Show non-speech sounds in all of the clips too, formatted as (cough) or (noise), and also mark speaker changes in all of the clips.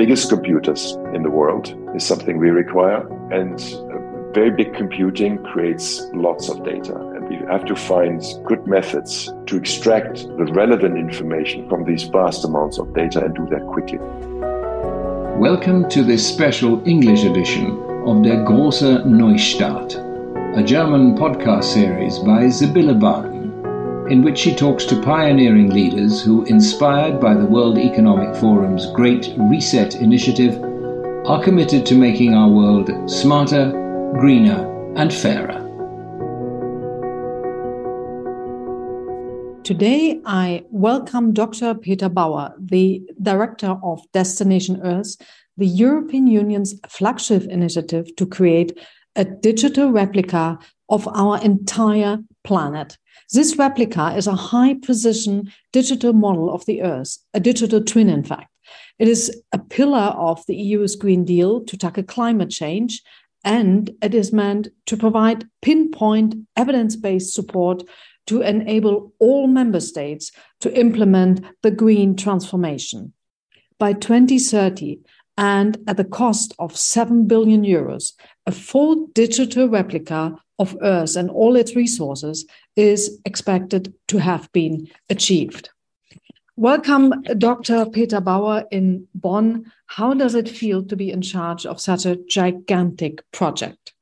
Speaker 1: biggest computers in the world is something we require. And very big computing creates lots of data. And we have to find good methods to extract the relevant information from these vast amounts of data and do that quickly.
Speaker 2: Welcome to this special English edition of Der große Neustart, a German podcast series by Sibylle Barton in which she talks to pioneering leaders who, inspired by the World Economic Forum's Great Reset initiative, are committed to making our world smarter, greener, and fairer.
Speaker 3: Today, I welcome Dr. Peter Bauer, the Director of Destination Earth, the European Union's flagship initiative to create a digital replica of our entire planet. This replica is a high precision digital model of the Earth, a digital twin, in fact. It is a pillar of the EU's Green Deal to tackle climate change, and it is meant to provide pinpoint evidence based support to enable all member states to implement the green transformation. By 2030, and at the cost of 7 billion euros, a full digital replica of Earth and all its resources is expected to have been achieved. Welcome, Dr. Peter Bauer in Bonn. How does it feel to be in charge of such a gigantic project?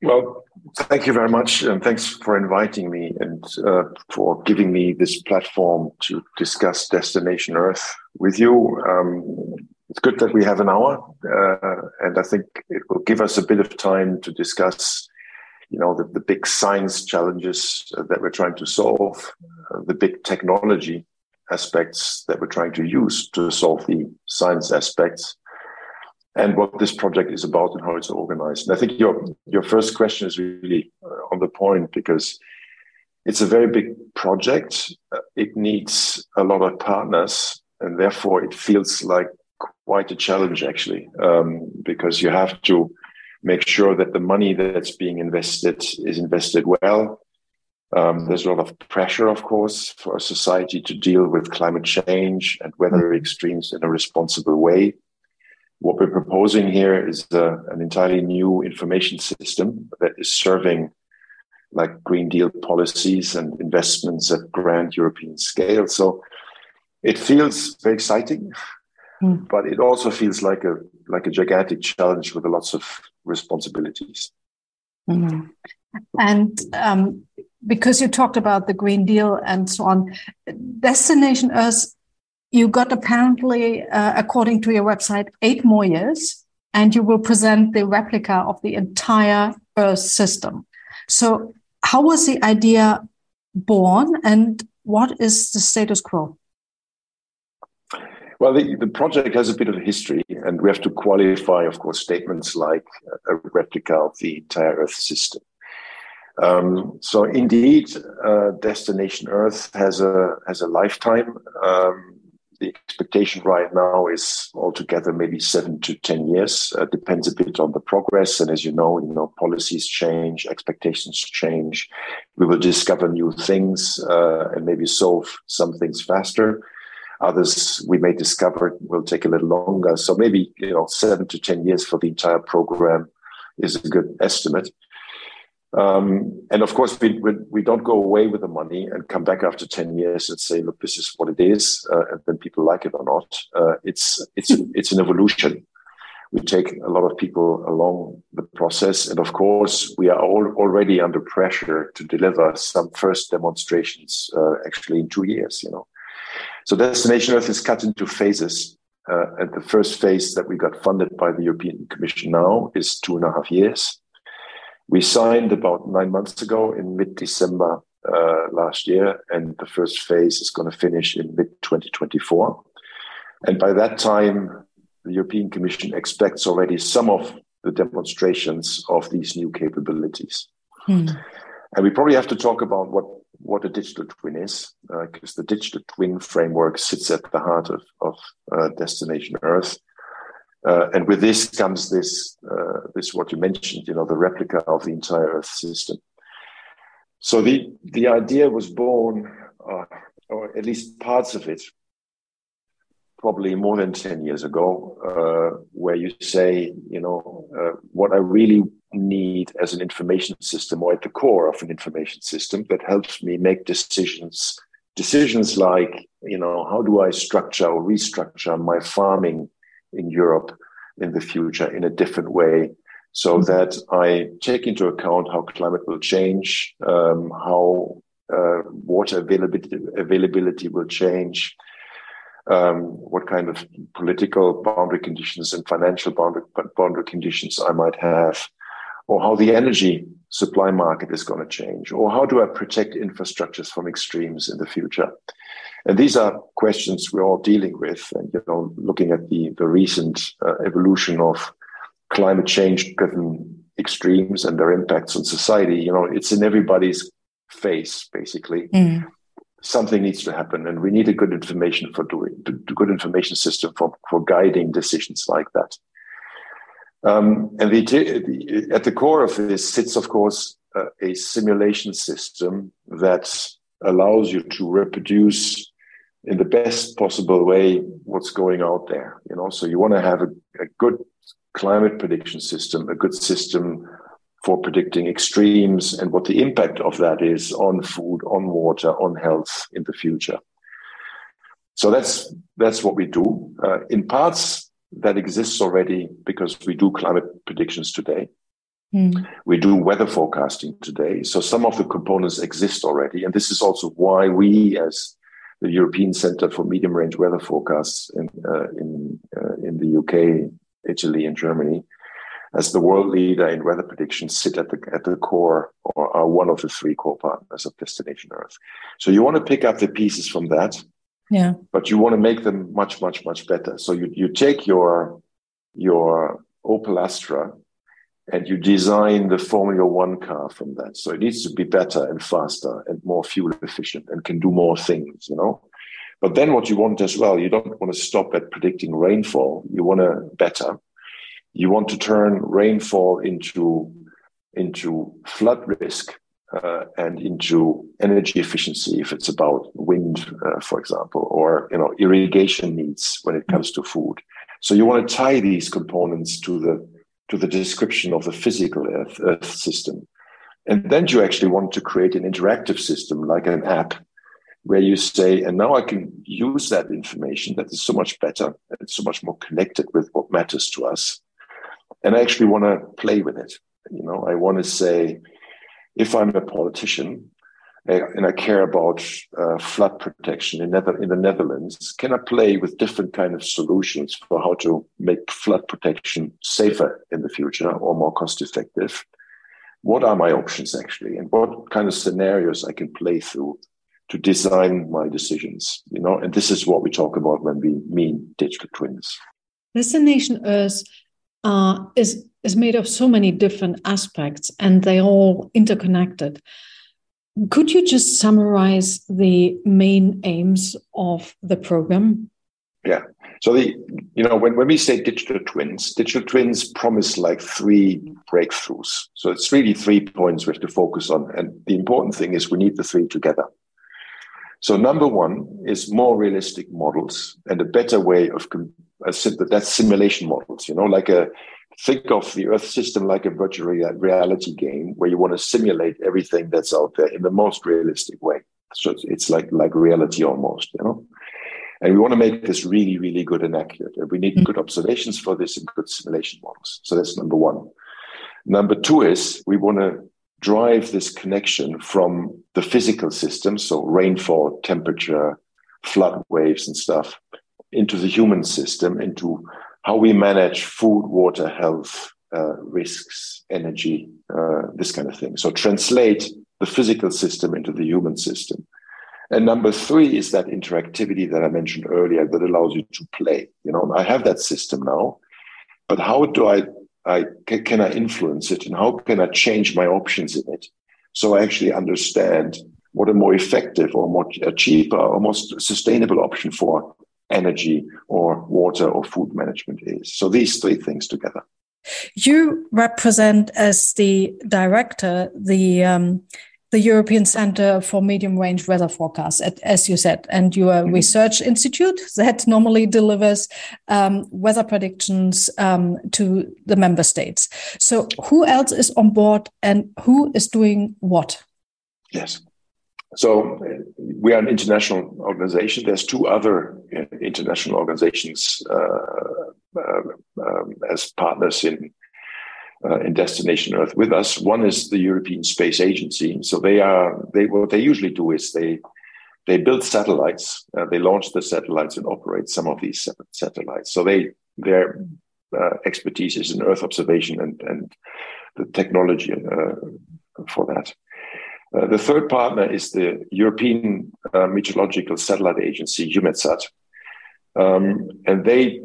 Speaker 1: Well, thank you very much, and thanks for inviting me and uh, for giving me this platform to discuss Destination Earth with you. Um, it's good that we have an hour, uh, and I think it will give us a bit of time to discuss you know the, the big science challenges that we're trying to solve uh, the big technology aspects that we're trying to use to solve the science aspects and what this project is about and how it's organized. And i think your your first question is really uh, on the point because it's a very big project. Uh, it needs a lot of partners and therefore it feels like quite a challenge actually um, because you have to make sure that the money that's being invested is invested well. Um, there's a lot of pressure, of course, for a society to deal with climate change and weather mm-hmm. extremes in a responsible way. What we're proposing here is uh, an entirely new information system that is serving like Green Deal policies and investments at grand European scale. So it feels very exciting, mm. but it also feels like a like a gigantic challenge with lots of responsibilities.
Speaker 3: Mm-hmm. And um, because you talked about the Green Deal and so on, Destination Earth, you got apparently, uh, according to your website, eight more years, and you will present the replica of the entire Earth system. So, how was the idea born, and what is the status quo?
Speaker 1: Well, the, the project has a bit of a history, and we have to qualify, of course, statements like a replica of the entire Earth system. Um, so, indeed, uh, Destination Earth has a has a lifetime. Um, the expectation right now is altogether maybe seven to ten years. Uh, depends a bit on the progress, and as you know, you know policies change, expectations change. We will discover new things uh, and maybe solve some things faster. Others we may discover will take a little longer. So maybe you know seven to ten years for the entire program is a good estimate. Um, and of course, we, we, we, don't go away with the money and come back after 10 years and say, look, this is what it is, uh, and then people like it or not. Uh, it's, it's, it's an evolution. We take a lot of people along the process. And of course, we are all already under pressure to deliver some first demonstrations uh, actually in two years, you know. So Destination Earth is cut into phases. Uh, and the first phase that we got funded by the European Commission now is two and a half years. We signed about nine months ago in mid December uh, last year, and the first phase is going to finish in mid 2024. And by that time, the European Commission expects already some of the demonstrations of these new capabilities. Hmm. And we probably have to talk about what what a digital twin is, because uh, the digital twin framework sits at the heart of, of uh, Destination Earth. Uh, and with this comes this, uh, this what you mentioned, you know, the replica of the entire Earth system. So the the idea was born, uh, or at least parts of it, probably more than 10 years ago, uh, where you say, you know, uh, what I really need as an information system or at the core of an information system that helps me make decisions. Decisions like, you know, how do I structure or restructure my farming in Europe in the future in a different way so mm-hmm. that I take into account how climate will change, um, how uh, water availability, availability will change, um, what kind of political boundary conditions and financial boundary, boundary conditions I might have, or how the energy supply market is going to change, or how do I protect infrastructures from extremes in the future? And these are questions we're all dealing with, and you know, looking at the the recent uh, evolution of climate change-driven extremes and their impacts on society. You know, it's in everybody's face, basically. Mm something needs to happen and we need a good information for doing good information system for, for guiding decisions like that. Um, and the, the, at the core of this sits of course uh, a simulation system that allows you to reproduce in the best possible way what's going out there you know? So you want to have a, a good climate prediction system a good system for predicting extremes and what the impact of that is on food, on water, on health in the future. So that's that's what we do. Uh, in parts that exists already because we do climate predictions today. Mm. We do weather forecasting today. So some of the components exist already, and this is also why we, as the European Centre for Medium Range Weather Forecasts in uh, in uh, in the UK, Italy, and Germany, as the world leader in weather predictions sit at the at the core or are one of the three core partners of Destination Earth. So you want to pick up the pieces from that,
Speaker 3: yeah.
Speaker 1: But you want to make them much, much, much better. So you you take your your Opel Astra and you design the Formula One car from that. So it needs to be better and faster and more fuel efficient and can do more things, you know. But then what you want as well, you don't want to stop at predicting rainfall. You want to better you want to turn rainfall into into flood risk uh, and into energy efficiency if it's about wind, uh, for example, or you know irrigation needs when it comes to food. So you want to tie these components to the to the description of the physical Earth, Earth system, and then you actually want to create an interactive system like an app where you say, and now I can use that information that is so much better, it's so much more connected with what matters to us and I actually want to play with it. You know, I want to say, if I'm a politician and I care about uh, flood protection in, Nether- in the Netherlands, can I play with different kind of solutions for how to make flood protection safer in the future or more cost effective? What are my options actually, and what kind of scenarios I can play through to design my decisions? You know, and this is what we talk about when we mean digital twins.
Speaker 3: Destination Earth uh, is is made of so many different aspects, and they all interconnected. Could you just summarize the main aims of the program?
Speaker 1: Yeah. So the you know when, when we say digital twins, digital twins promise like three breakthroughs. So it's really three points we have to focus on. And the important thing is we need the three together. So number one is more realistic models and a better way of that's simulation models. You know, like a think of the Earth system like a virtual reality game where you want to simulate everything that's out there in the most realistic way. So it's, like like reality almost. You know. And we want to make this really, really good and accurate. And we need good observations for this and good simulation models. So that's number one. Number two is we want to drive this connection from the physical system, so rainfall, temperature, flood waves, and stuff, into the human system, into how we manage food, water, health, uh, risks, energy, uh, this kind of thing. So translate the physical system into the human system. And number three is that interactivity that I mentioned earlier that allows you to play. You know, I have that system now, but how do I I can I influence it and how can I change my options in it so I actually understand what a more effective or more a cheaper or most sustainable option for energy or water or food management is. So these three things together.
Speaker 3: You represent as the director the um, the European Center for Medium Range Weather Forecasts, as you said, and you are a research institute that normally delivers um, weather predictions um, to the member states. So, who else is on board and who is doing what?
Speaker 1: Yes. So we are an international organization. There's two other uh, international organizations uh, uh, um, as partners in uh, in Destination Earth with us. One is the European Space Agency. So they are they what they usually do is they they build satellites. Uh, they launch the satellites and operate some of these satellites. So they their uh, expertise is in Earth observation and and the technology for that. Uh, the third partner is the European uh, Meteorological Satellite Agency, EUMETSAT. Um, and they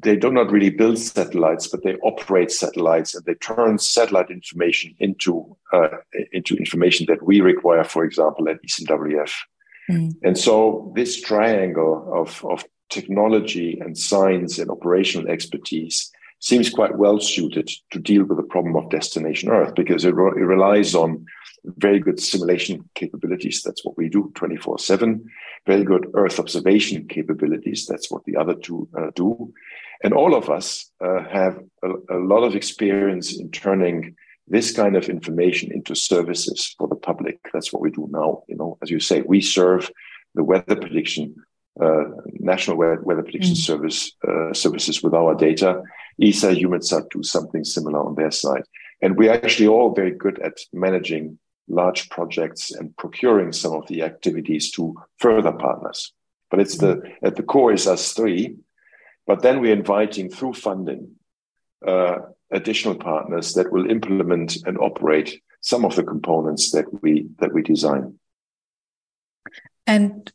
Speaker 1: they do not really build satellites, but they operate satellites and they turn satellite information into uh, into information that we require, for example, at ECMWF. Mm. And so this triangle of, of technology and science and operational expertise seems quite well suited to deal with the problem of destination Earth because it, re- it relies on very good simulation capabilities. That's what we do 24 7. Very good Earth observation capabilities. That's what the other two uh, do. And all of us uh, have a, a, lot of experience in turning this kind of information into services for the public. That's what we do now. You know, as you say, we serve the weather prediction, uh, national weather, weather prediction mm. service uh, services with our data. ESA, EUMETSAT do something similar on their side. And we're actually all very good at managing large projects and procuring some of the activities to further partners. But it's the at the core is us three, but then we're inviting through funding uh, additional partners that will implement and operate some of the components that we that we design.
Speaker 3: And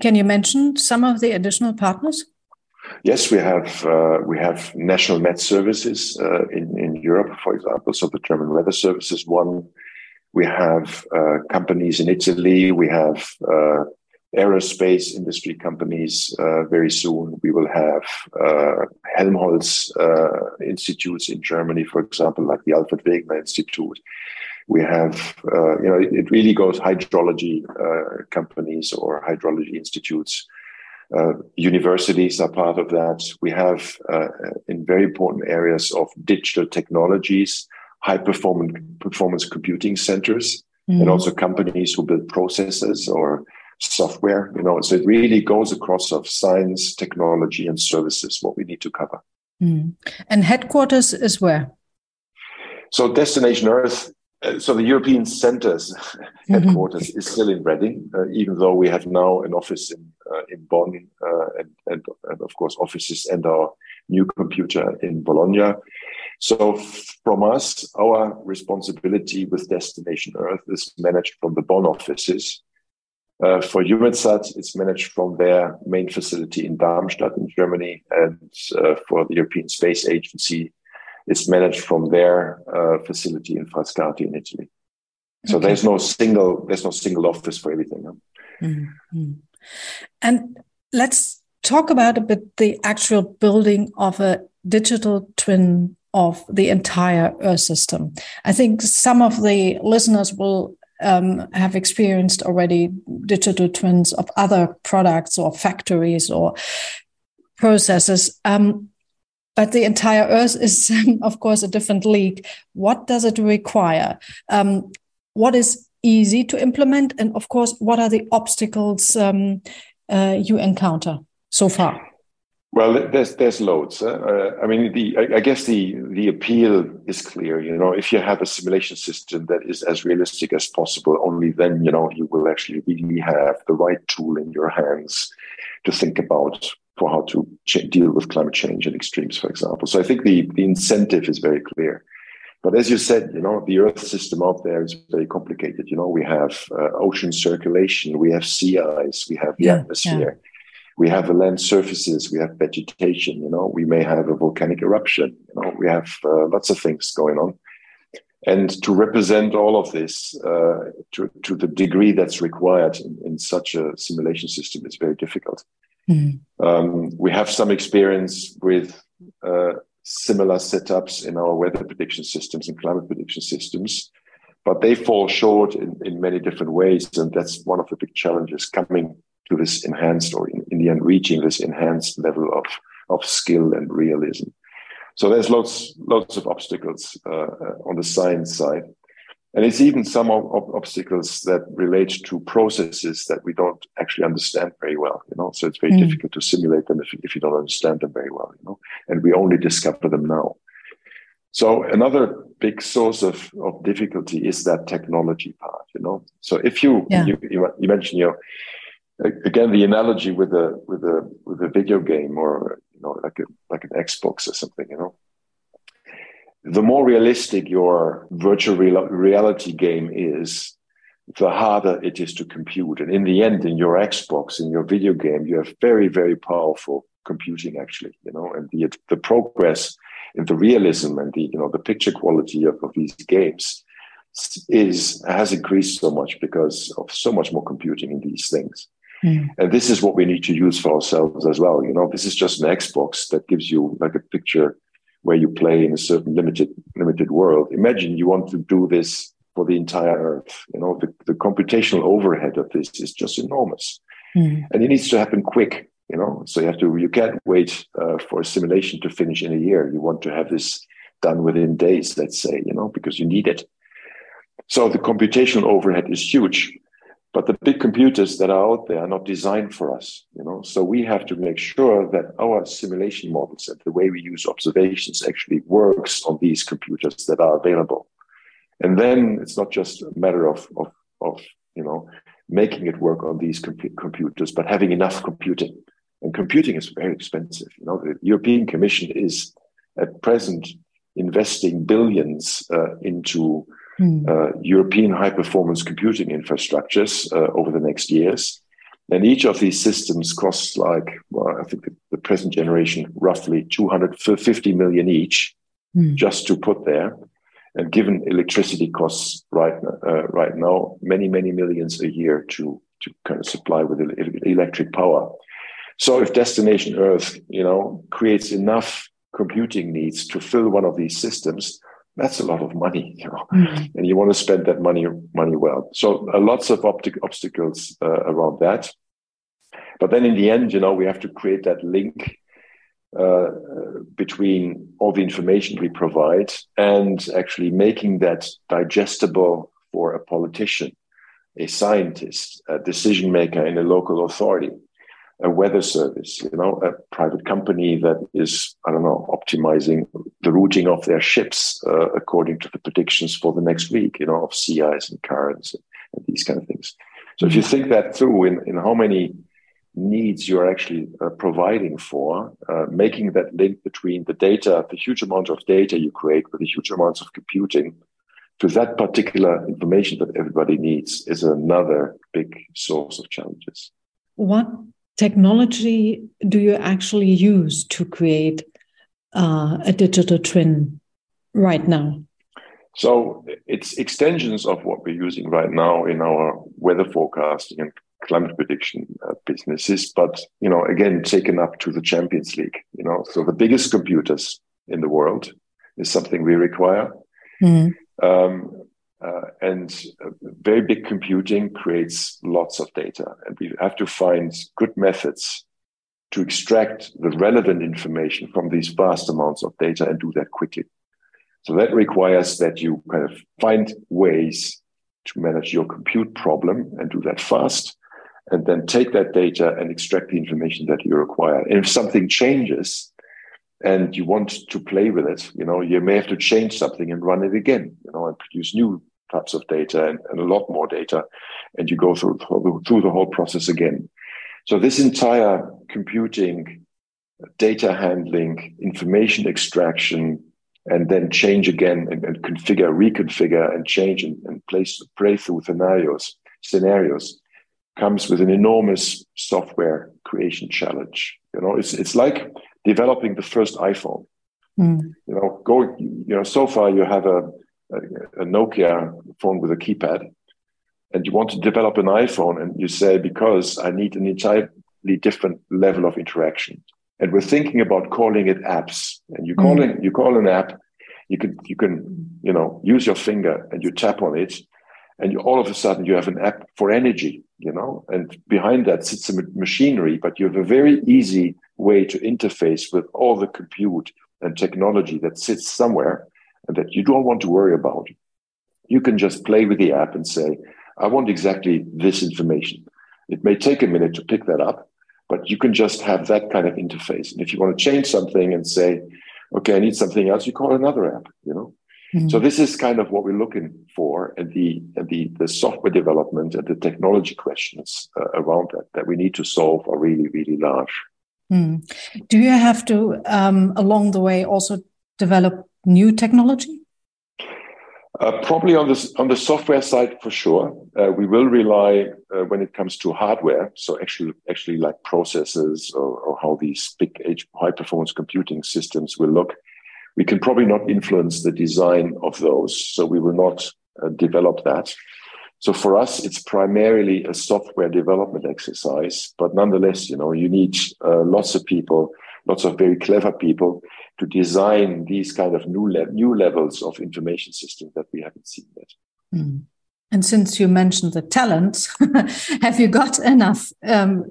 Speaker 3: can you mention some of the additional partners?
Speaker 1: Yes, we have uh, we have national Met services uh, in in Europe, for example. So the German Weather Service is one. We have uh, companies in Italy. We have uh, aerospace industry companies uh, very soon. We will have uh, Helmholtz institutes in Germany, for example, like the Alfred Wegener Institute. We have, you know, it, it, really goes hydrology companies or hydrology institutes. Universities are part of that. We have in very important areas of digital technologies high performance performance computing centers mm. and also companies who build processors or software you know so it really goes across of science technology and services what we need to cover
Speaker 3: mm. and headquarters is where
Speaker 1: so destination earth uh, so the European Centre's (laughs) mm-hmm. headquarters is still in Reading, uh, even though we have now an office in uh, in Bonn uh, and, and, and of course offices and our new computer in Bologna. So from us, our responsibility with Destination Earth is managed from the Bonn offices. Uh, for EUMETSAT, it's managed from their main facility in Darmstadt in Germany. And uh, for the European Space Agency, it's managed from their uh, facility in Frascati in Italy. So okay. there's no single there's no single office for everything.
Speaker 3: Mm-hmm. And let's talk about a bit the actual building of a digital twin of the entire Earth system. I think some of the listeners will um, have experienced already digital twins of other products or factories or processes. Um, but the entire Earth is, (laughs) of course, a different league. What does it require? Um, what is easy to implement? And of course, what are the obstacles um, uh, you encounter so far?
Speaker 1: Well, there's there's loads. Uh, I mean, the I, I, guess the the appeal is clear. You know, if you have a simulation system that is as realistic as possible, only then you know you will actually really have the right tool in your hands to think about for how to deal with climate change and extremes, for example. So I think the the incentive is very clear. But as you said, you know, the Earth system out there is very complicated. You know, we have uh, ocean circulation, we have sea ice, we have the yeah, atmosphere. Yeah we have the land surfaces, we have vegetation, you know, we may have a volcanic eruption, you know, we have uh, lots of things going on. And to represent all of this uh, to, to the degree that's required in, in such a simulation system is very difficult. Mm. Um, we have some experience with uh, similar setups in our weather prediction systems and climate prediction systems but they fall short in, in many different ways. And that's one of the big challenges coming to this enhanced or in, in the end reaching this enhanced level of, of skill and realism. So there's lots, lots of obstacles uh, on the science side. And it's even some of, of obstacles that relate to processes that we don't actually understand very well, you know. So it's very mm. difficult to simulate them if, if you don't understand them very well, you know. And we only discover them now. So another big source of, of difficulty is that technology part, you know. So if you yeah. you, you, you mentioned, you know, again the analogy with a with a with a video game or you know like a like an Xbox or something, you know the more realistic your virtual real- reality game is, the harder it is to compute. And in the end, in your Xbox, in your video game, you have very, very powerful computing actually, you know, and the, the progress in the realism and the, you know, the picture quality of, of these games is, has increased so much because of so much more computing in these things. Mm. And this is what we need to use for ourselves as well. You know, this is just an Xbox that gives you like a picture where you play in a certain limited limited world. Imagine you want to do this for the entire Earth. You know, the, the computational overhead of this is just enormous, mm. and it needs to happen quick. You know, so you have to. You can't wait uh, for a simulation to finish in a year. You want to have this done within days, let's say. You know, because you need it. So the computational overhead is huge, but the big computers that are out there are not designed for us you know? So we have to make sure that our simulation models and the way we use observations actually works on these computers that are available. And then it's not just a matter of of, of you know making it work on these comp- computers but having enough computing. And computing is very expensive you know? The european commission is at present investing billions uh, into mm. uh, European high performance computing infrastructures uh, over the next years. And each of these systems costs like, well, I think the, the present generation, roughly 250 million each mm. just to put there. And given electricity costs right, uh, right now, many, many millions a year to, to kind of supply with electric power. So if Destination Earth, you know, creates enough computing needs to fill one of these systems, that's a lot of money, (laughs) you know, mm-hmm. and you want to spend that money money well. So uh, lots of optic obstacles uh, around that. But then in the end, you know, we have to create that link uh, between all the information we provide and actually making that digestible for a politician, a scientist, a decision maker in a local authority a weather service, you know, a private company that is, I don't know, optimizing the routing of their ships uh, according to the predictions for the next week, you know, of sea ice and currents and, and these kind of things. So if you think that through in, in how many needs you're actually uh, providing for, uh, making that link between the data, the huge amount of data you create with the huge amounts of computing to that particular information that everybody needs is another big source of challenges.
Speaker 3: What technology do you actually use to create uh, a digital twin right now?
Speaker 1: So it's extensions of what we're using right now in our weather forecasting and climate prediction uh, businesses, but you know, again, taken up to the Champions League. You know, so the biggest computers in the world is something we require. Mm. Um, and uh, very big computing creates lots of data, and we have to find good methods to extract the relevant information from these vast amounts of data and do that quickly. So that requires that you kind of find ways to manage your compute problem and do that fast, and then take that data and extract the information that you require. And if something changes, and you want to play with it, you know, you may have to change something and run it again, you know, and produce new types of data and, and a lot more data, and you go through through the whole process again. So this entire computing, data handling, information extraction, and then change again and, and configure, reconfigure, and change and, and place play through scenarios scenarios comes with an enormous software creation challenge. You know, it's it's like developing the first iPhone. Mm. You know, go. You know, so far you have a a, Nokia phone with a keypad, and you want to develop an iPhone, and you say because I need an entirely different level of interaction, and we're thinking about calling it apps, and you call mm. it you call an app, You can you can you know use your finger and you tap on it, and you, all of a sudden you have an app for energy. You know, and behind that sits a machinery, but you have a very easy way to interface with all the compute and technology that sits somewhere that you don't want to worry about. You can just play with the app and say, I want exactly this information. It may take a minute to pick that up, but you can just have that kind of interface. And if you want to change something and say, okay, I need something else, you call another app, you know? Mm-hmm. So this is kind of what we're looking for, and the and the the software development and the technology questions uh, around that that we need to solve are really really large.
Speaker 3: Mm. Do you have to um, along the way also develop new technology?
Speaker 1: Uh, probably on the on the software side for sure. Uh, we will rely uh, when it comes to hardware. So actually, actually like processors or, or how these big high performance computing systems will look. We can probably not influence the design of those, so we will not uh, develop that. So for us, it's primarily a software development exercise, but nonetheless, you know, you need uh, lots of people, lots of very clever people to design these kind of new le- new levels of information systems that we haven't seen yet.
Speaker 3: Mm. And since you mentioned the talent, (laughs) have you got enough um,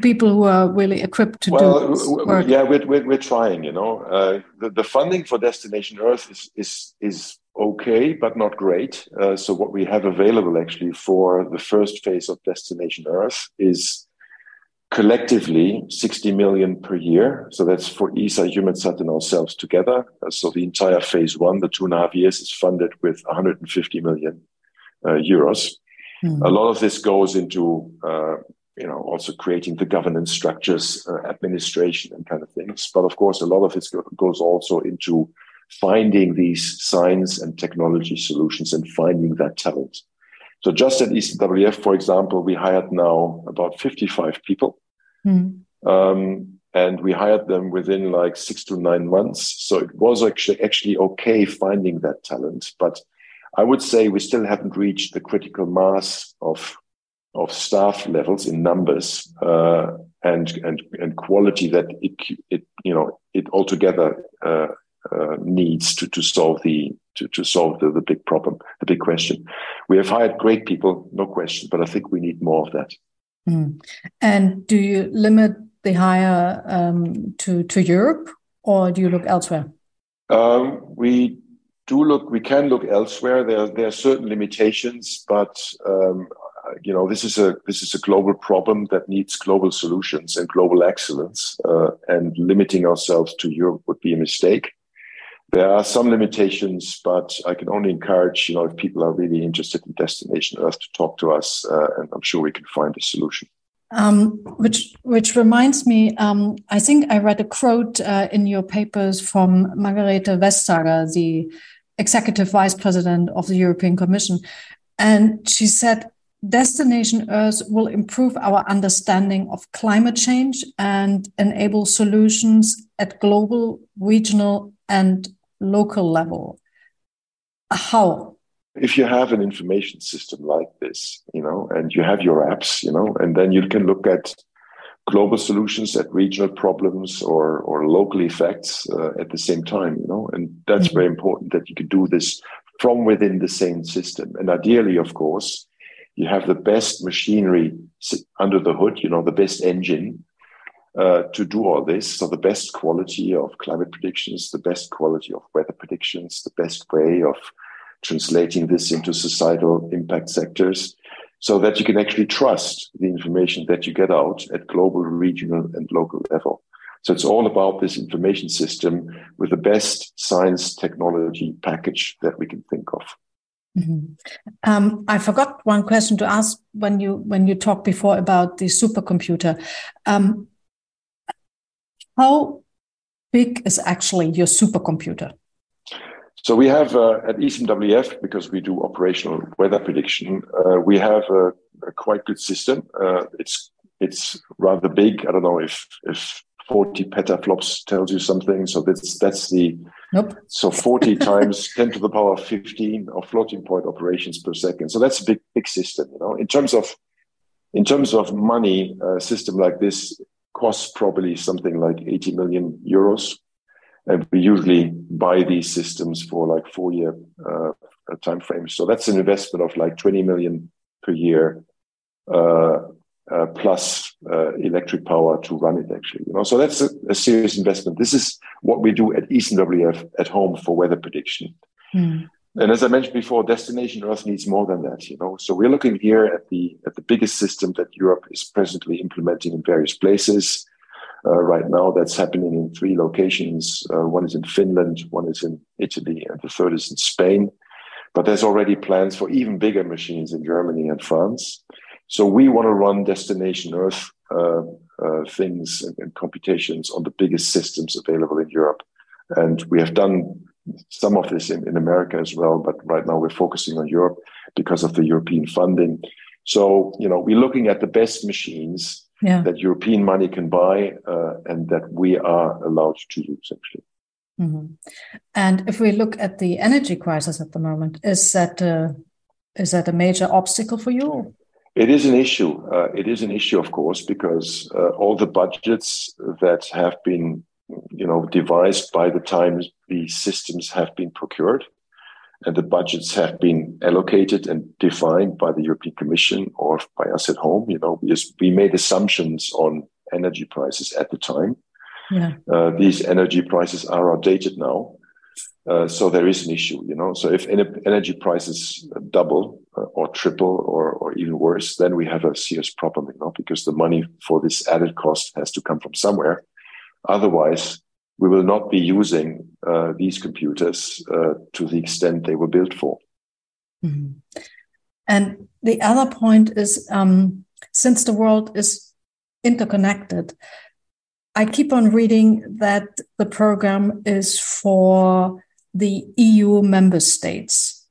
Speaker 3: people who are really equipped to
Speaker 1: well,
Speaker 3: do this work?
Speaker 1: Yeah, we're, we're, we're trying, you know. Uh, the, the funding for Destination Earth is, is, is okay, but not great. Uh, so what we have available actually for the first phase of Destination Earth is collectively 60 million per year. So that's for ESA, EUMETSAT, and ourselves together. Uh, so the entire phase one, the two and a half years, is funded with 150 million uh, euros. Mm. A lot of this goes into, uh, you know, also creating the governance structures, uh, administration, and kind of things. But of course, a lot of it goes also into finding these science and technology solutions and finding that talent. So just at ECMWF, for example, we hired now about 55 people. Mm. Um, and we hired them within like six to nine months. So it was actually, actually okay finding that talent. But I would say we still haven't reached the critical mass of, of staff levels in numbers uh, and, and, and quality that it, it, you know, it altogether uh, uh, needs to, to solve the to, to solve the, the big problem, the big question. We have hired great people, no question, but I think we need more of that.
Speaker 3: Mm. And do you limit the hire um, to to Europe, or do you look elsewhere?
Speaker 1: Um, we do look. We can look elsewhere. There there are certain limitations, but um, you know this is a this is a global problem that needs global solutions and global excellence. Uh, and limiting ourselves to Europe would be a mistake. There are some limitations, but I can only encourage, you know, if people are really interested in Destination Earth to talk to us, uh, and I'm sure we can find a solution.
Speaker 3: Um, which which reminds me, um, I think I read a quote uh, in your papers from Margrethe Vestager, the executive vice president of the European Commission, and she said, "Destination Earth will improve our understanding of climate change and enable solutions at global, regional, and local level. How?
Speaker 1: If you have an information system like this, you know, and you have your apps, you know, and then you can look at global solutions at regional problems or or local effects uh, at the same time, you know, and that's mm-hmm. very important that you can do this from within the same system. And ideally, of course, you have the best machinery under the hood, you know, the best engine uh, to do all this. So the best quality of climate predictions, the best quality of weather predictions, the best way of translating this into societal impact sectors so that you can actually trust the information that you get out at global, regional, and local level. So it's all about this information system with the best science technology package that we can think of.
Speaker 3: Mm-hmm. Um, I forgot one question to ask when you when you talked before about the supercomputer. Um, how big is actually your supercomputer?
Speaker 1: So we have uh, at ECMWF, because we do operational weather prediction, uh, we have a, a, quite good system. Uh, it's it's rather big. I don't know if if 40 petaflops tells you something. So that's that's the
Speaker 3: nope.
Speaker 1: so 40 (laughs) times 10 to the power 15 of floating point operations per second. So that's a big big system. You know, in terms of in terms of money, a system like this costs probably something like 80 million euros. and we usually buy these systems for like four year uh, time frames. So that's an investment of like 20 million per year, uh, uh, plus uh, electric power to run it actually. You know, so that's a, a, serious investment. This is what we do at ECMWF at home for weather prediction. Mm. And as I mentioned before, Destination Earth needs more than that. You know, so we're looking here at the at the biggest system that Europe is presently implementing in various places. Uh, right now, that's happening in three locations. Uh, one is in Finland, one is in Italy, and the third is in Spain. But there's already plans for even bigger machines in Germany and France. So we want to run Destination Earth uh, uh, things and, and, computations on the biggest systems available in Europe. And we have done some of this in, in America as well, but right now we're focusing on Europe because of the European funding. So, you know, we're looking at the best machines yeah. that European money can buy uh, and that we are allowed to use, actually.
Speaker 3: Mm-hmm. And if we look at the energy crisis at the moment, is that a, is that a major obstacle for you?
Speaker 1: It is an issue. Uh, it is an issue, of course, because uh, all the budgets that have been, you know, devised by the time these systems have been procured, and the budgets have been allocated and defined by the European Commission or by us at home. You know, we, we made assumptions on energy prices at the time. Yeah. Uh, these energy prices are outdated now. Uh, so there is an issue, you know. So if energy prices double uh, or triple or, or even worse, then we have a serious problem, you know, because the money for this added cost has to come from somewhere. Otherwise, we will not be using uh, these computers uh, to the extent they were built for. Mm-hmm.
Speaker 3: And the other point is, um, since the world is interconnected, I keep on reading that the program is for the EU member states.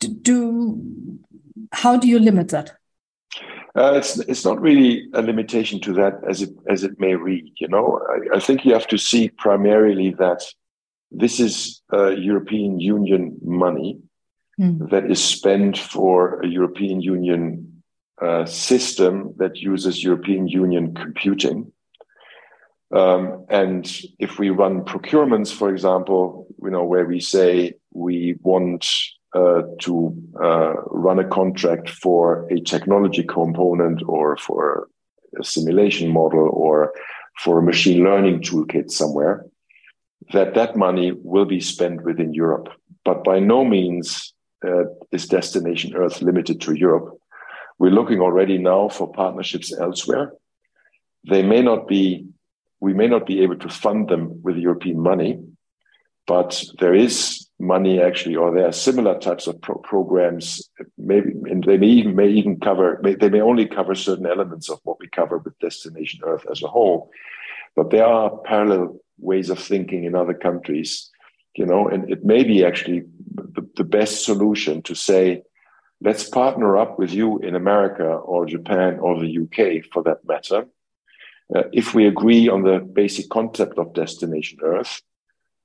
Speaker 3: Do how do you limit that?
Speaker 1: Uh, it's it's not really a limitation to that as it as it may read. You know, I, I think you have to see primarily that this is European Union money mm. that is spent for a European Union uh, system that uses European Union computing um, and if we run procurements, for example, you know, where we say we want uh, to uh, run a contract for a technology component or for a simulation model or for a machine learning toolkit somewhere, that that money will be spent within Europe. But by no means uh, is Destination Earth limited to Europe. We're looking already now for partnerships elsewhere. They may not be we may not be able to fund them with European money, but there is money actually, or there are similar types of pro- programs. Maybe and they may even may even cover. May, they may only cover certain elements of what we cover with Destination Earth as a whole, but there are parallel ways of thinking in other countries. You know, and it may be actually the, the best solution to say, let's partner up with you in America or Japan or the UK for that matter uh, if we agree on the basic concept of destination Earth,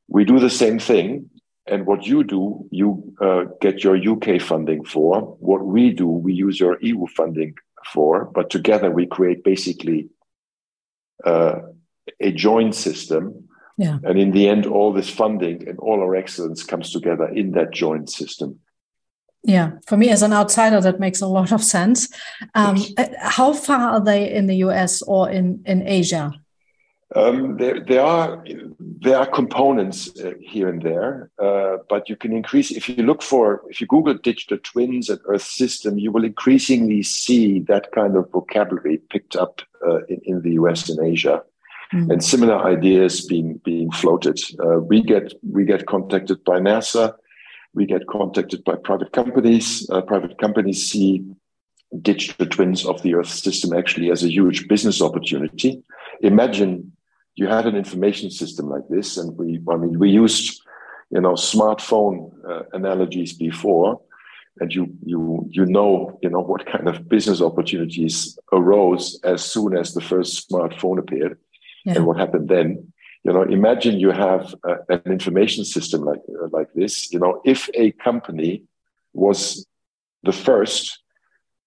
Speaker 1: we do the same thing. And what you do, you uh, get your UK funding for. What we do, we use your EU funding for. But together, we create basically uh, a joint system. Yeah. And in the end, all this funding and all our excellence comes together in that joint system.
Speaker 3: Yeah, for me as an outsider, that makes a lot of sense. Um, uh, how far are they in the US or in, in Asia?
Speaker 1: Um, there, there are there are components uh, here and there, uh, but you can increase if you look for if you Google digital twins and Earth system, you will increasingly see that kind of vocabulary picked up uh, in, in, the US and Asia, mm. and similar ideas being being floated. Uh, we get we get contacted by NASA we get contacted by private companies. Uh, private companies see digital twins of the Earth system actually as a huge business opportunity. Imagine you had an information system like this, and we, I mean, we used, you know, smartphone uh, analogies before, and you, you, you know, you know what kind of business opportunities arose as soon as the first smartphone appeared, yeah. and what happened then you know imagine you have a, an information system like uh, like this you know if a company was the first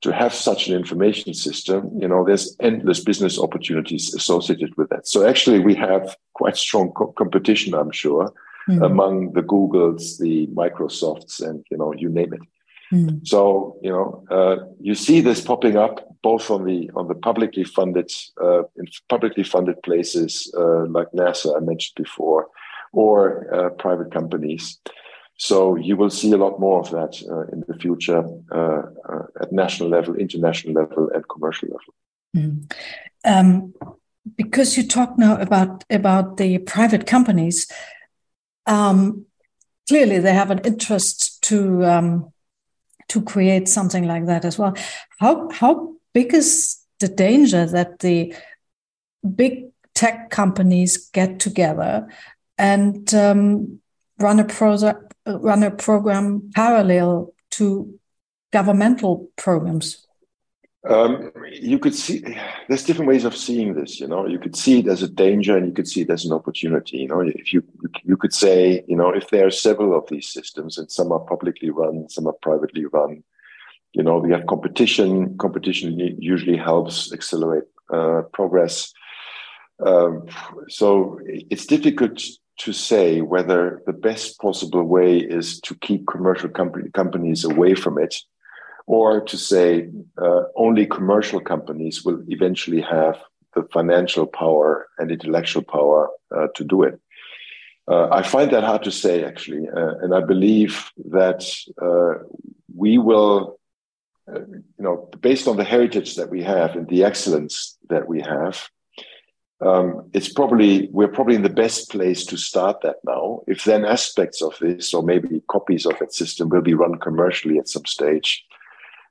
Speaker 1: to have such an information system you know there's endless business opportunities associated with that so actually we have quite strong co- competition, I'm sure, mm. among the Googles, the Microsofts, and you know, you name it. Mm. So you know, uh, you see this popping up both on the on the publicly funded uh, in publicly funded places uh, like NASA I mentioned before, or uh, private companies. So you will see a lot more of that uh, in the future uh, at national level, international level, and commercial level. Mm.
Speaker 3: Um, because you talk now about about the private companies, um, clearly they have an interest to um, to create something like that as well. How how big is the danger that the big tech companies get together and um, run a pro- run a program parallel to governmental programs?
Speaker 1: Um, you could see there's different ways of seeing this. You know, you could see it as a danger, and you could see it as an opportunity. You know, if you you could say, you know, if there are several of these systems, and some are publicly run, some are privately run, you know, we have competition. Competition usually helps accelerate uh, progress. Um, so it's difficult to say whether the best possible way is to keep commercial companies away from it or to say uh, only commercial companies will eventually have the financial power and intellectual power uh, to do it. Uh, I find that hard to say, actually, uh, and I believe that uh, we will, uh, you know, based on the heritage that we have and the excellence that we have, um, it's probably we're probably in the best place to start that now. If then aspects of this or maybe copies of that system will be run commercially at some stage,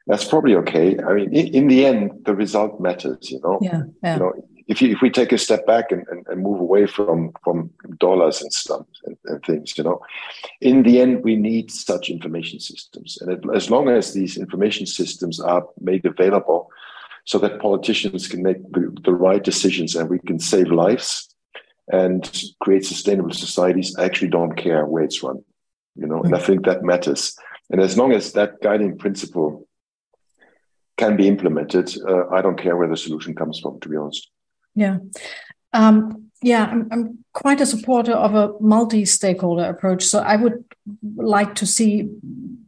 Speaker 1: that's probably okay. I mean, in, in, the end, the result matters. You know,
Speaker 3: yeah, yeah.
Speaker 1: You know, if you, if we take a step back and, and, and move away from from dollars and stuff and, and, things, you know, in the end, we need such information systems, and it, as long as these information systems are made available, so that politicians can make the, the right decisions and we can save lives and create sustainable societies, I actually don't care where it's run. You know, and I think that matters. And as long as that guiding principle can be implemented. Uh, I don't care where the solution comes from, to be honest.
Speaker 3: Yeah. Um, yeah, I'm, I'm, quite a supporter of a multi stakeholder approach. So I would like to see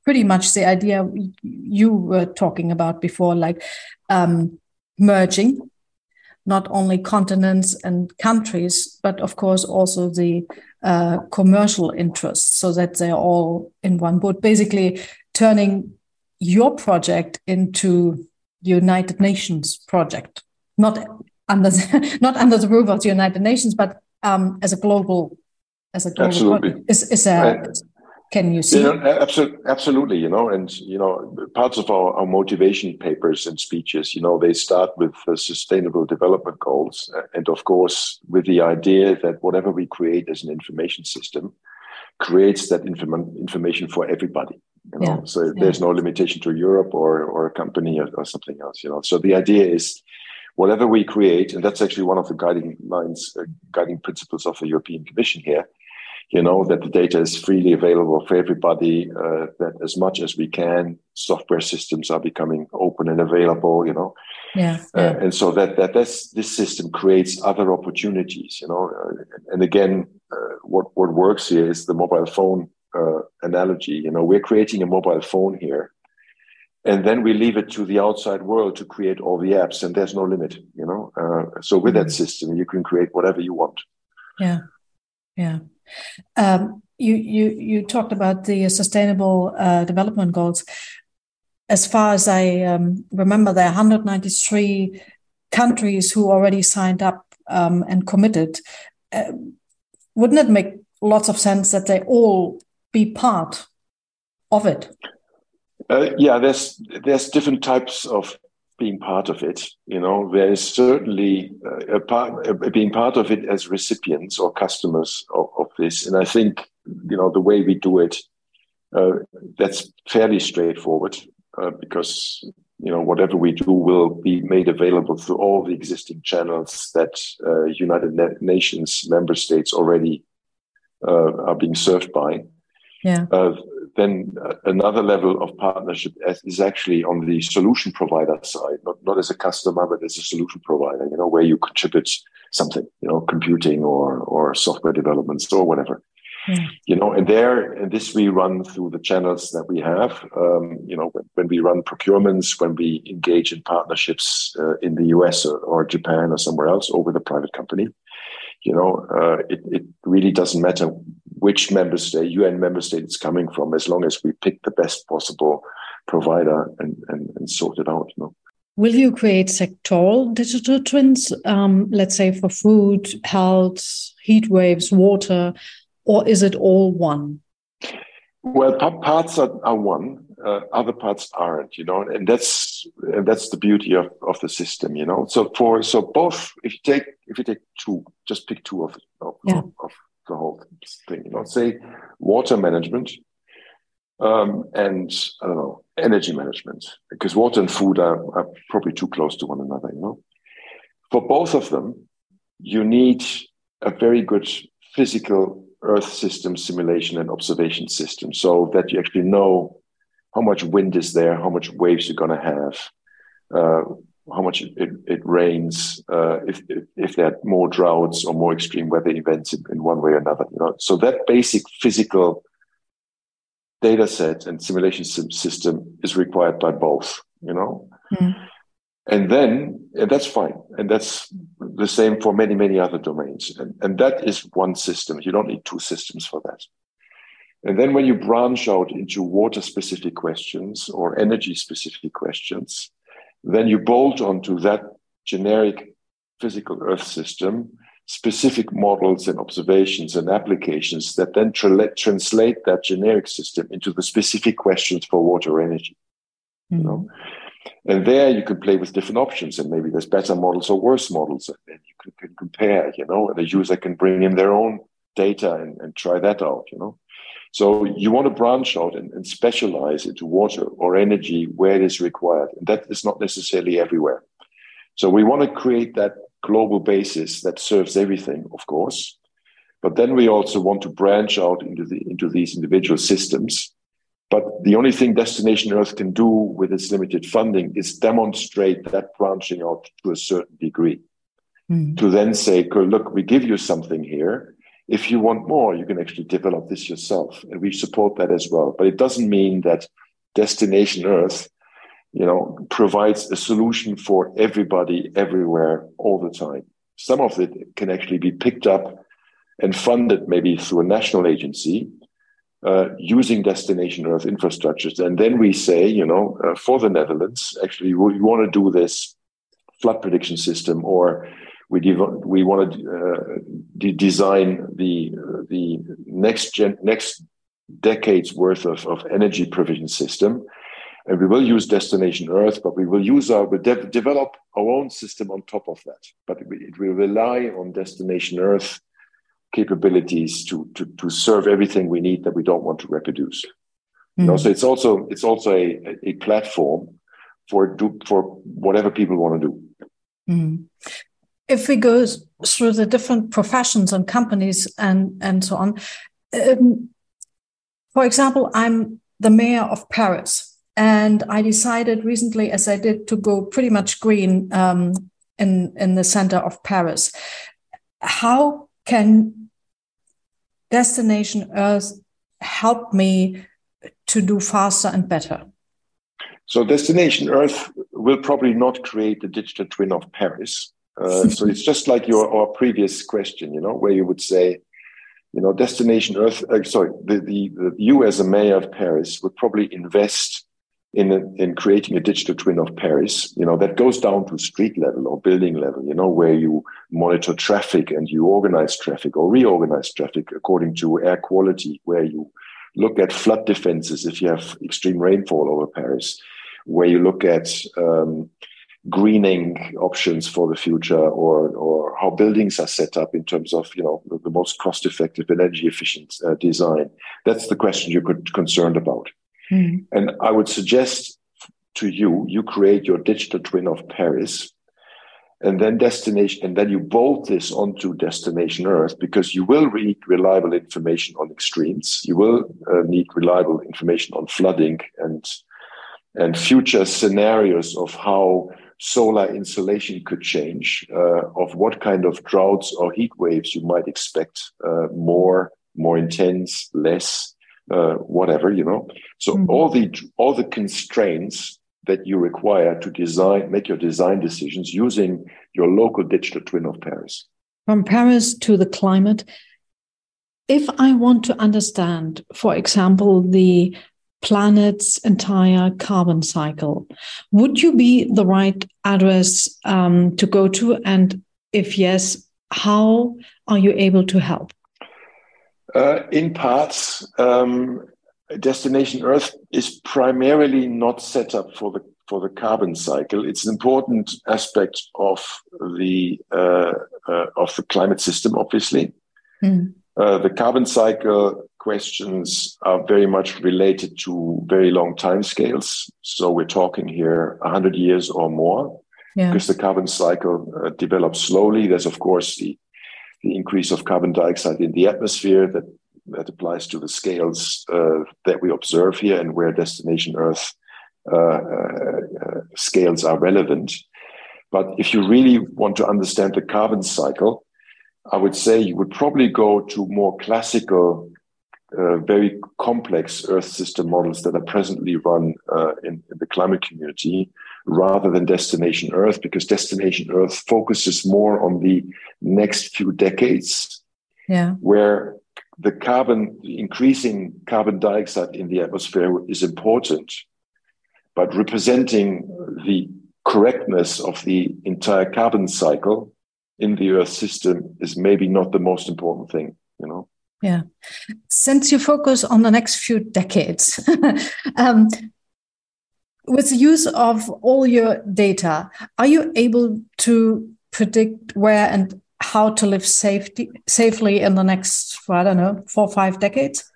Speaker 3: pretty much the idea you were talking about before, like um, merging not only continents and countries, but of course also the uh, commercial interests so that they're all in one boat, basically turning your project into the United Nations project, not under the, (laughs) not under the roof of the United Nations, but um, as a global as a global
Speaker 1: absolutely.
Speaker 3: project. Is, is a, can you see?
Speaker 1: You know, absolutely, absolutely. You know, and you know, parts of our, our motivation papers and speeches, you know, they start with the sustainable development goals, uh, and of course, with the idea that whatever we create as an information system creates that inform- information for everybody. You know, yeah. so yeah. there's no limitation to Europe or or a company or, or, something else. You know, so the idea is whatever we create, and that's actually one of the guiding lines, uh, guiding principles of the European Commission here. You know that the data is freely available for everybody. Uh, that as much as we can, software systems are becoming open and available. You know,
Speaker 3: yeah, uh, yeah.
Speaker 1: Uh, and so that that this this system creates other opportunities. You know, uh, and again, uh, what what works here is the mobile phone uh, analogy. You know, we're creating a mobile phone here, and then we leave it to the outside world to create all the apps, and there's no limit. You know, uh, so with that mm-hmm. system, you can create whatever you want.
Speaker 3: Yeah, yeah. Um, you you you talked about the sustainable uh, development goals. As far as I um, remember, there are 193 countries who already signed up um, and committed. Uh, wouldn't it make lots of sense that they all be part of it?
Speaker 1: Uh, yeah, there's there's different types of being part of it. You know, there is certainly uh, a part, uh, being part of it as recipients or customers of, of, this, and I think you know the way we do it uh, that's fairly straightforward uh, because you know whatever we do will be made available through all the existing channels that uh, United Nations member states already are being served by.
Speaker 3: Yeah.
Speaker 1: Uh, then uh, another level of partnership is actually on the solution provider side, not, not as a customer, but as a solution provider, you know, where you contribute something, you know, computing or, or software developments or whatever. Yeah. You know, and there, and this we run through the channels that we have. Um, you know, when, when, we run procurements, when we engage in partnerships uh, in the US or, or, Japan or somewhere else, or with a private company, you know, uh, it, it really doesn't matter which member state, UN member state it's coming from, as long as we pick the best possible provider and, and, and sort it out. You know?
Speaker 3: Will you create sectoral digital twins, um, let's say for food, health, heat waves, water, or is it all one?
Speaker 1: Well, parts are, are one, uh, other parts aren't, you know, and that's and that's the beauty of, of the system, you know. So for so both, if you take if you take two, just pick two of, of, yeah. of the whole thing. You know, say water management um, and I don't know energy management, because water and food are, are probably too close to one another. You know, for both of them, you need a very good physical Earth system simulation and observation system, so that you actually know how much wind is there, how much waves you're going to have. Uh, how much it, it rains, uh, if, if, if there are more droughts or more extreme weather events in, in, one way or another. You know, so that basic physical data set and simulation system is required by both. You know, mm. and then and that's fine, and that's the same for many many other domains, and and that is one system. You don't need two systems for that. And then when you branch out into water specific questions or energy specific questions, then you bolt onto that generic physical Earth system specific models and observations and applications that then tra- translate that generic system into the specific questions for water energy. Mm-hmm. You know? And there you can play with different options, and maybe there's better models or worse models, and then you can, can compare, you know, the user can bring in their own data and, and try that out, you know. So you want to branch out and, and, specialize into water or energy where it is required. And that is not necessarily everywhere. So we want to create that global basis that serves everything, of course. But then we also want to branch out into the into these individual systems. But the only thing Destination Earth can do with its limited funding is demonstrate that branching out to a certain degree. Mm. To then say, look, we give you something here if you want more, you can actually develop this yourself, and we support that as well. But it doesn't mean that Destination Earth, you know, provides a solution for everybody everywhere all the time. Some of it can actually be picked up and funded maybe through a national agency uh, using Destination Earth infrastructures. And then we say, you know, uh, for the Netherlands, actually, we want to do this flood prediction system or we dev- we want to uh, de- design the the next gen- next decades worth of, of energy provision system. And we will use destination earth but we will use our we de- develop our own system on top of that. But it will rely on destination earth capabilities to, to to serve everything we need that we don't want to reproduce. Mm-hmm. you know, so it's also it's also a, a platform for do for whatever people want to do.
Speaker 3: Mm-hmm if we go through the different professions and companies and and so on um, for example i'm the mayor of paris and i decided recently as i did to go pretty much green um, in in the center of paris. How can destination earth help me to do faster and better?
Speaker 1: So destination earth will probably not create the digital twin of paris uh, so it's just like your our previous question, you know, where you would say, you know, destination Earth. Uh, sorry, the, the, the, you as a mayor of Paris would probably invest in a, in creating a digital twin of Paris. You know, that goes down to street level or building level. You know, where you monitor traffic and you organize traffic or reorganize traffic according to air quality. Where you look at flood defenses if you have extreme rainfall over Paris. Where you look at um, greening options for the future or or how buildings are set up in terms of you know the, most cost effective and energy efficient uh, design that's the question you're concerned about mm. and i would suggest to you you create your digital twin of paris and then destination, and then you bolt this onto destination Earth because you will need reliable information on extremes. You will uh, need reliable information on flooding and and future scenarios of how solar insolation could change, uh, of what kind of droughts or heat waves you might expect, uh, more, more intense, less, uh, whatever, you know. So mm-hmm. all the all the constraints that you require to design, make your design decisions using your local digital twin of Paris.
Speaker 3: From Paris to the climate. If I want to understand, for example, the planet's entire carbon cycle, would you be the right address um, to go to? And if yes, how are you able to help?
Speaker 1: Uh, in parts, um, Destination Earth is primarily not set up for the for the carbon cycle. It's an important aspect of the uh, uh, of the climate system, obviously. Mm. the carbon cycle questions are very much related to very long time scales. So we're talking here 100 years or more, yeah. because the carbon cycle uh, develops slowly. There's of course the the increase of carbon dioxide in the atmosphere that that applies to the scales uh, that we observe here and where destination Earth uh, uh, uh, scales are relevant. But if you really want to understand the carbon cycle, I would say you would probably go to more classical, uh, very complex Earth system models that are presently run uh, in, in, the climate community rather than Destination Earth, because Destination Earth focuses more on the next few decades, yeah. where the carbon, the increasing carbon dioxide in the atmosphere is important, but representing the correctness of the entire carbon cycle in the Earth system is maybe not the most important thing, you know?
Speaker 3: Yeah. Since you focus on the next few decades, (laughs) um, with the use of all your data, are you able to predict where and how to live safety, safely in the next, I don't know, four or five decades?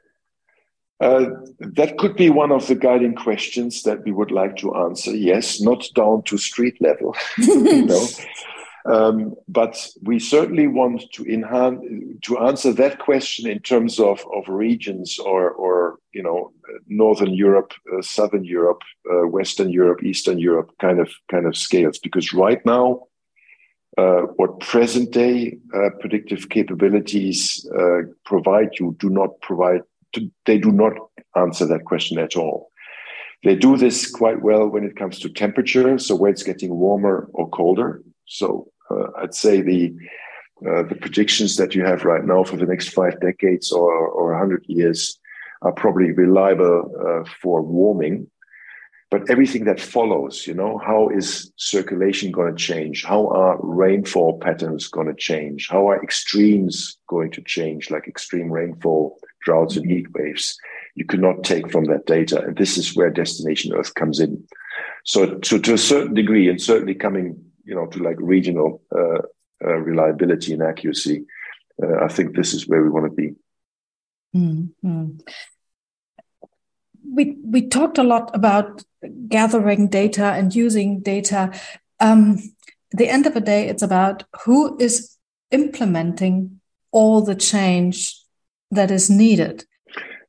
Speaker 1: Uh, that could be one of the guiding questions that we would like to answer. Yes, not down to street level, (laughs) you know. (laughs) Um, but we certainly want to enhance to answer that question in terms of, of regions or or you know northern Europe, uh, southern Europe, uh, Western Europe, Eastern Europe kind of kind of scales. Because right now uh, what present day uh, predictive capabilities uh, provide you do not provide, to, they do not answer that question at all. They do this quite well when it comes to temperature, so where it's getting warmer or colder. So I'd say the uh, the predictions that you have right now for the next five decades or or 100 years are probably reliable uh, for warming. But everything that follows you know how is circulation going to change? How are rainfall patterns going to change? How are extremes going to change like extreme rainfall droughts and heat waves? You cannot take from that data and this is where destination earth comes in. So, so to a certain degree and certainly coming you know to like regional uh, uh, reliability and accuracy uh, i think this is where we want to be
Speaker 3: mm-hmm we we talked a lot about gathering data and using data. Um, the end of the day, it's about who is implementing all the change that is needed.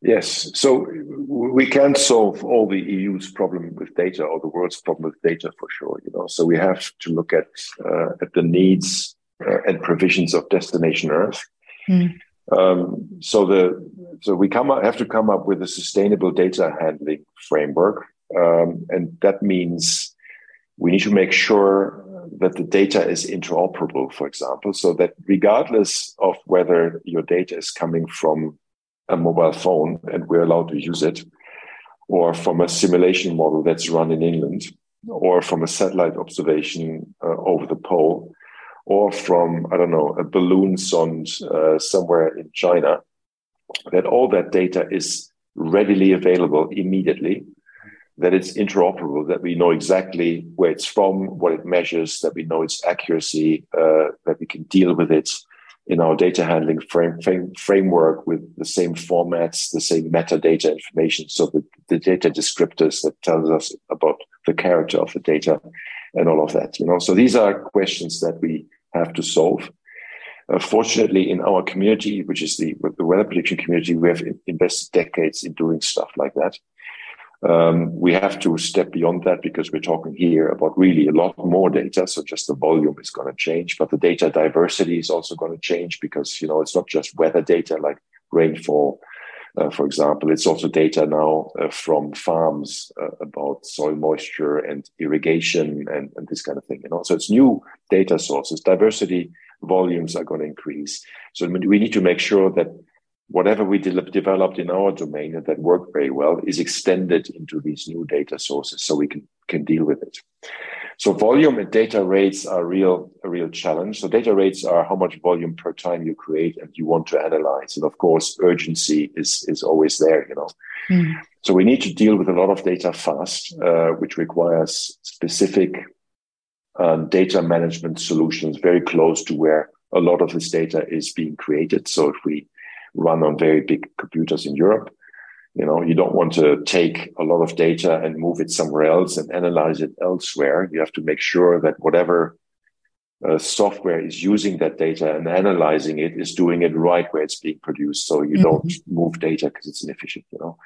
Speaker 1: Yes, so we can't solve all the EU's problem with data or the world's problem with data for sure. You know, so we have to look at uh, at the needs uh, and provisions of Destination Earth. Mm. Um, so the so we come up, have to come up with a sustainable data handling framework, um, and that means we need to make sure that the data is interoperable, for example, so that regardless of whether your data is coming from a mobile phone and we're allowed to use it, or from a simulation model that's run in England, or from a satellite observation uh, over the pole, or from, I don't know, a balloon sonde uh, somewhere in China, that all that data is readily available immediately, that it's interoperable, that we know exactly where it's from, what it measures, that we know its accuracy, uh, that we can deal with it in our data handling frame, frame, framework with the same formats, the same metadata information. So the, the data descriptors that tells us about the character of the data and all of that. You know, so these are questions that we have to solve. Uh, fortunately, in our community, which is the the weather prediction community, we have invested decades in doing stuff like that. Um, we have to step beyond that because we're talking here about really a lot more data. So just the volume is going to change, but the data diversity is also going to change because you know it's not just weather data like rainfall, uh, for example. It's also data now uh, from farms uh, about soil moisture and irrigation and, and this kind of thing. You know, so it's new data sources. Diversity volumes are going to increase. So we need to make sure that whatever we de- developed in our domain and that worked very well is extended into these new data sources so we can, can deal with it. So volume and data rates are real a real challenge. So data rates are how much volume per time you create and you want to analyze. And of course, urgency is is always there, you know. Mm. So we need to deal with a lot of data fast, uh, which requires specific um, data management solutions very close to where a lot of this data is being created. So if we run on very big computers in Europe. You know, you don't want to take a lot of data and move it somewhere else and analyze it elsewhere. You have to make sure that whatever uh, software is using that data and analyzing it is doing it right where it's being produced. So you mm-hmm. don't move data because it's inefficient, you know.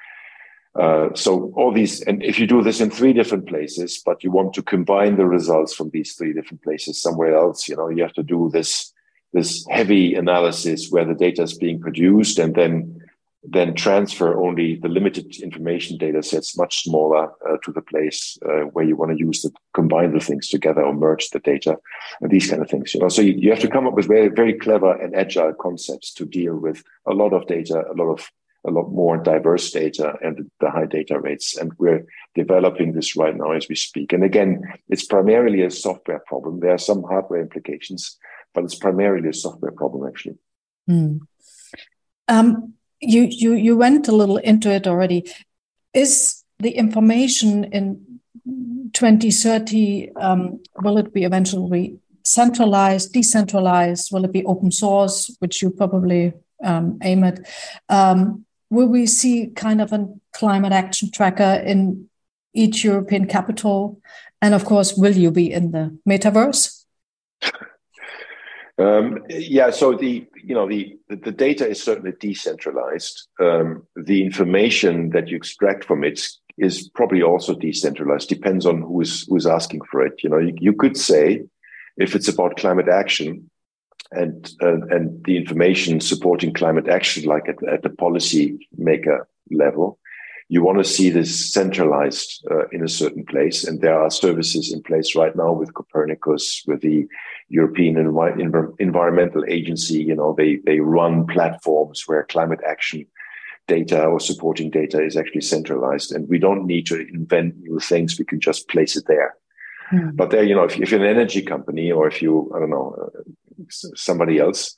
Speaker 1: Uh, so all these, and if you do this in three different places, but you want to combine the results from these three different places somewhere else, you know, you have to do this this heavy analysis where the data is being produced and then then transfer only the limited information data sets much smaller uh, to the place uh, where you want to use to combine the things together or merge the data and these kind of things you know? So you, you have to come up with very very clever and agile concepts to deal with a lot of data a lot of a lot more diverse data and the high data rates. And we're developing this right now as we speak. And again it's primarily a software problem. There are some hardware implications but it's primarily a software problem actually.
Speaker 3: Mm. Um, you you you went a little into it already. Is the information in 2030 um, will it be eventually centralized, decentralized? Will it be open source, which you probably um, aim at? Um, will we see kind of a climate action tracker in each European capital? And of course, will you be in the metaverse?
Speaker 1: Um, yeah, so the you know the the data is certainly decentralized. Um, the information that you extract from it is probably also decentralized. Depends on who is who is asking for it. You know, you, you could say if it's about climate action and uh, and the information supporting climate action, like at, at the policy maker level, you want to see this centralized uh, in a certain place. And there are services in place right now with Copernicus, with the European Envi- Environmental Agency. You know, they they run platforms where climate action data or supporting data is actually centralized, and we don't need to invent new things. We can just place it there. Mm. But there, you know, if, if, you're an energy company or if you, I don't know, uh, somebody else,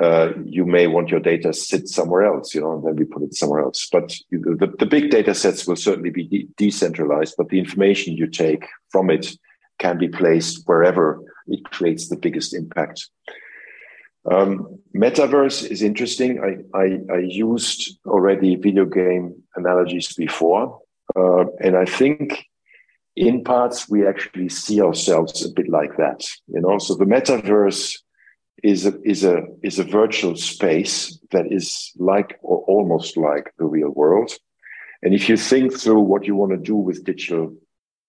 Speaker 1: uh, you may want your data sit somewhere else, you know, and then we put it somewhere else. But the, the big data sets will certainly be de- decentralized, but the information you take from it can be placed wherever it creates the biggest impact. Um, metaverse is interesting. I, I, I, used already video game analogies before, uh, and I think in parts we actually see ourselves a bit like that. You know, so the metaverse is a, is a is a virtual space that is like or almost like the real world. And if you think through what you want to do with digital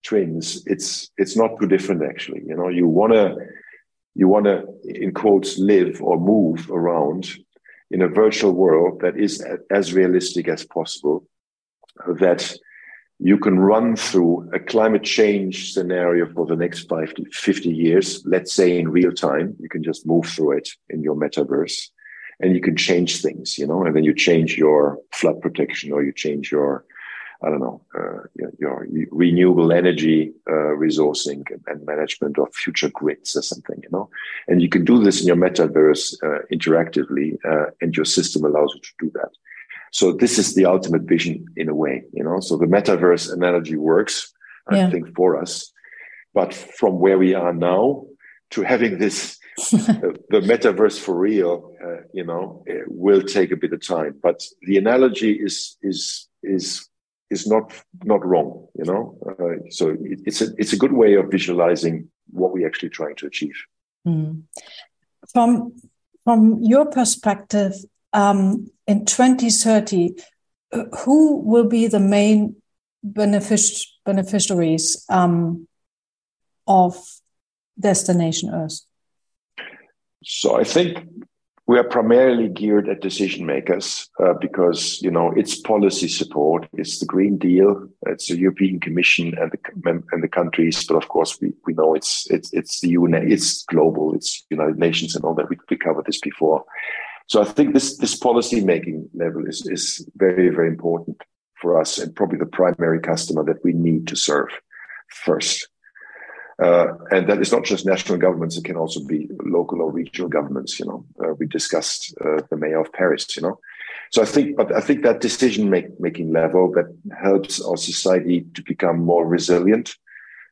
Speaker 1: twins, it's it's not too different actually. You know, you want to you want to in quotes live or move around in a virtual world that is as realistic as possible that you can run through a climate change scenario for the next five to 50 years, let's say in real time, you can just move through it in your metaverse and you can change things, you know, and then you change your flood protection or you change your, I don't know, uh, your, your, renewable energy uh, resourcing and management of future grids or something, you know, and you can do this in your metaverse uh, interactively, uh, and your system allows you to do that. So this is the ultimate vision in a way, you know. So the metaverse analogy works, yeah. I think, for us. But from where we are now to having this, (laughs) uh, the metaverse for real, uh, you know, will take a bit of time. But the analogy is is is is not not wrong. You know, uh, so it, it's a it's a good way of visualizing what we're actually trying to achieve. Mm.
Speaker 3: From from your perspective, um, in 2030, uh, who will be the main benefic- beneficiaries um, of Destination Earth?
Speaker 1: So I think we are primarily geared at decision makers uh, because you know it's policy support, it's the Green Deal, it's the European Commission and the and the countries, but of course we, we know it's it's it's the UN, it's global, it's United Nations and all that. We, we covered this before, so I think this this policy making level is is very very important for us and probably the primary customer that we need to serve first. Uh, and that is not just national governments; it can also be local or regional governments. You know, uh, we discussed uh, the mayor of Paris. You know, so I think, but I think that decision make, making level that helps our society to become more resilient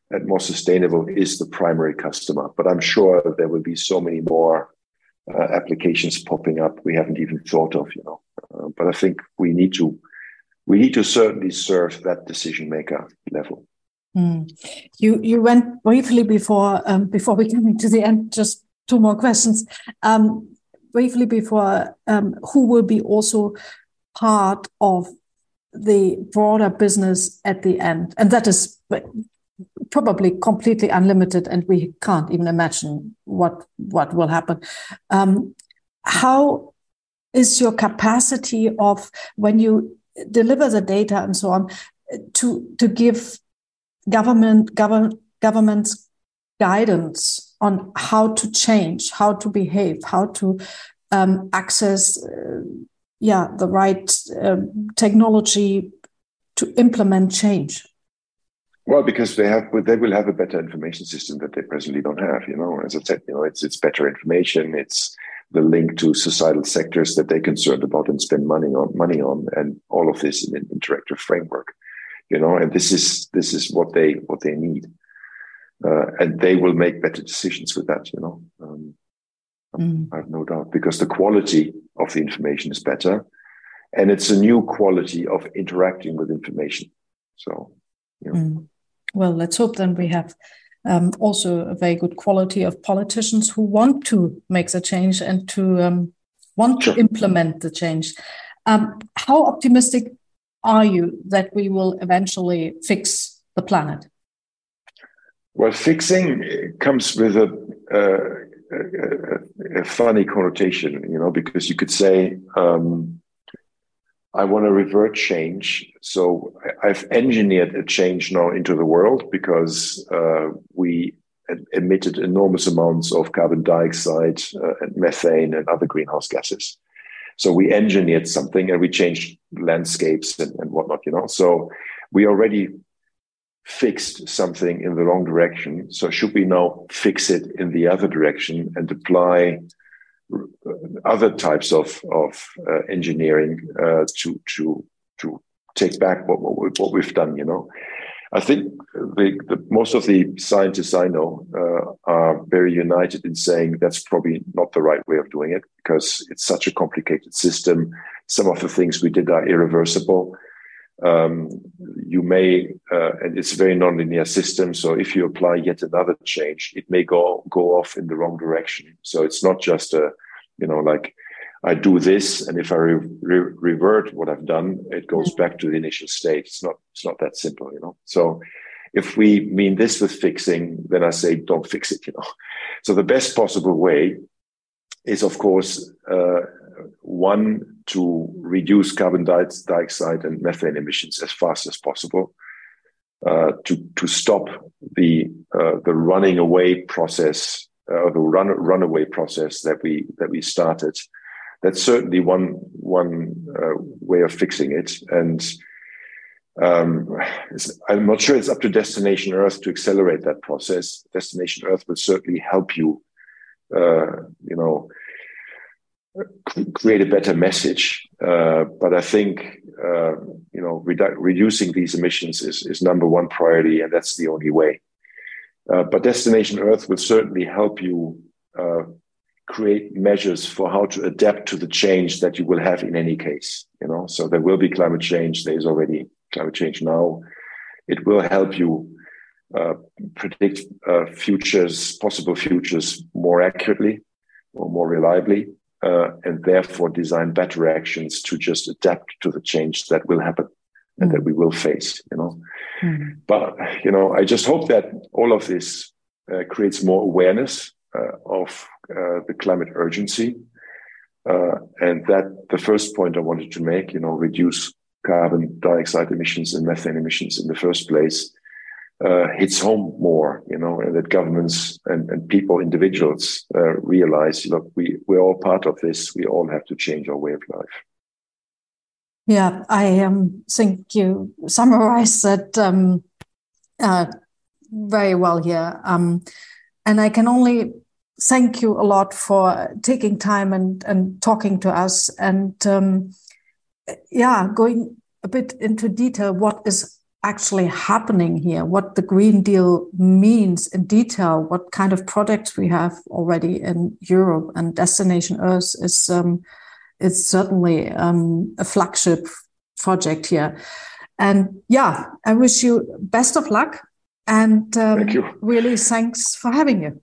Speaker 1: and more sustainable is the primary customer. But I'm sure there will be so many more uh, applications popping up we haven't even thought of. You know, uh, but I think we need to we need to certainly serve that decision maker level.
Speaker 3: Mm. You you went briefly before um, before we come to the end. Just two more questions. Um, briefly before, um, who will be also part of the broader business at the end, and that is probably completely unlimited, and we can't even imagine what what will happen. Um, how is your capacity of when you deliver the data and so on to to give government govern, government's guidance on how to change, how to behave, how to um, access, uh, yeah, the right uh, technology to implement change.
Speaker 1: Well, because they have, they will have a better information system that they presently don't have. You know, as I said, you know, it's it's better information. It's the link to societal sectors that they're concerned about and spend money on money on, and all of this in an interactive framework you know and this is this is what they what they need uh, and they will make better decisions with that you know um, mm. i have no doubt because the quality of the information is better and it's a new quality of interacting with information so you know. mm.
Speaker 3: Well let's hope then we have um, also a very good quality of politicians who want to make the change and to um, want sure. to implement the change um, how optimistic are you that we will eventually fix the planet?
Speaker 1: Well, fixing comes with a, a, a funny connotation, you know, because you could say, um, I want to revert change. So I've engineered a change now into the world because uh, we emitted enormous amounts of carbon dioxide uh, and methane and other greenhouse gases. So we engineered something and we changed landscapes and, and whatnot, you know. So we already fixed something in the wrong direction. So should we now fix it in the other direction and apply other types of of uh, engineering uh, to to to take back what, what, what we've done? You know, I think the, the, most of the scientists I know uh, are very united in saying that's probably not the right way of doing it because it's such a complicated system. Some of the things we did are irreversible. Um, you may, uh, and it's a very nonlinear system. So if you apply yet another change, it may go go off in the wrong direction. So it's not just a, you know, like I do this, and if I re- re- revert what I've done, it goes back to the initial state. It's not it's not that simple, you know. So if we mean this with fixing, then I say don't fix it, you know. So the best possible way is, of course, uh, one to reduce carbon dioxide and methane emissions as fast as possible. Uh, to to stop the uh, the running away process uh, the run runaway process that we that we started that's certainly one one uh, way of fixing it. And um, I'm not sure it's up to Destination Earth to accelerate that process. Destination Earth will certainly help you, uh, you know, create a better message. Uh, but I think uh, you know redu- reducing these emissions is is number one priority, and that's the only way. Uh, but Destination Earth will certainly help you uh, create measures for how to adapt to the change that you will have in any case you know so there will be climate change there's already climate change now, it will help you uh, predict uh, futures, possible futures, more accurately or more reliably, uh, and therefore design better actions to just adapt to the change that will happen and mm. that we will face. You know, mm. but you know, I just hope that all of this uh, creates more awareness uh, of uh, the climate urgency, and that the first point I wanted to make, you know, reduce carbon dioxide emissions and methane emissions in the first place uh, hits home more, you know, and that governments and, and people, individuals, uh, realize, look, we, we're all part of this. We all have to change our way of life.
Speaker 3: Yeah, I um, think you summarized that um, uh, very well here. Um, and I can only thank you a lot for taking time and, and talking to us and, um, yeah, going a bit into detail what is actually happening here, what the Green Deal means in detail, what kind of projects we have already in Europe, and Destination Earth is um, it's certainly um, a flagship project here. And yeah, I wish you best of luck, and um,
Speaker 1: Thank you.
Speaker 3: really thanks for having you.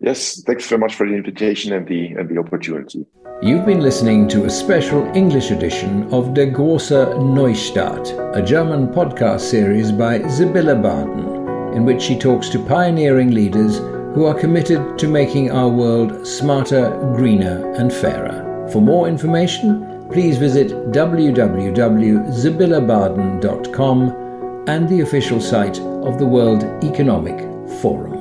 Speaker 1: Yes, thanks very much for the invitation and the and the opportunity.
Speaker 2: You've been listening to a special English edition of Der große Neustart, a German podcast series by Sibylle Baden, in which she talks to pioneering leaders who are committed to making our world smarter, greener, and fairer. For more information, please visit www.sibyllebaden.com and the official site of the World Economic Forum.